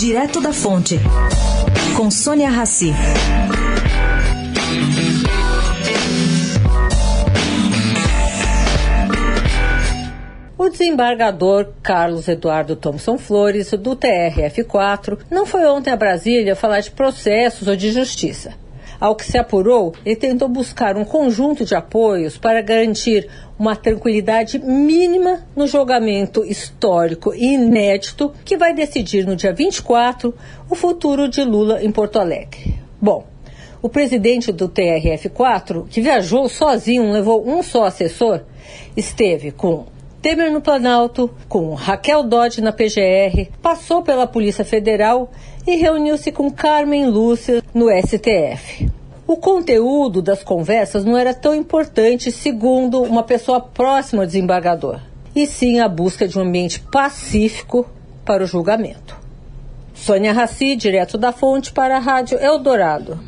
Direto da Fonte, com Sônia Rassi. O desembargador Carlos Eduardo Thompson Flores, do TRF4, não foi ontem a Brasília falar de processos ou de justiça. Ao que se apurou, ele tentou buscar um conjunto de apoios para garantir uma tranquilidade mínima no julgamento histórico e inédito que vai decidir no dia 24 o futuro de Lula em Porto Alegre. Bom, o presidente do TRF4, que viajou sozinho, levou um só assessor, esteve com Temer no Planalto, com Raquel Dodge na PGR, passou pela Polícia Federal e reuniu-se com Carmen Lúcia no STF. O conteúdo das conversas não era tão importante, segundo uma pessoa próxima ao desembargador, e sim a busca de um ambiente pacífico para o julgamento. Sônia Raci, direto da fonte para a Rádio Eldorado.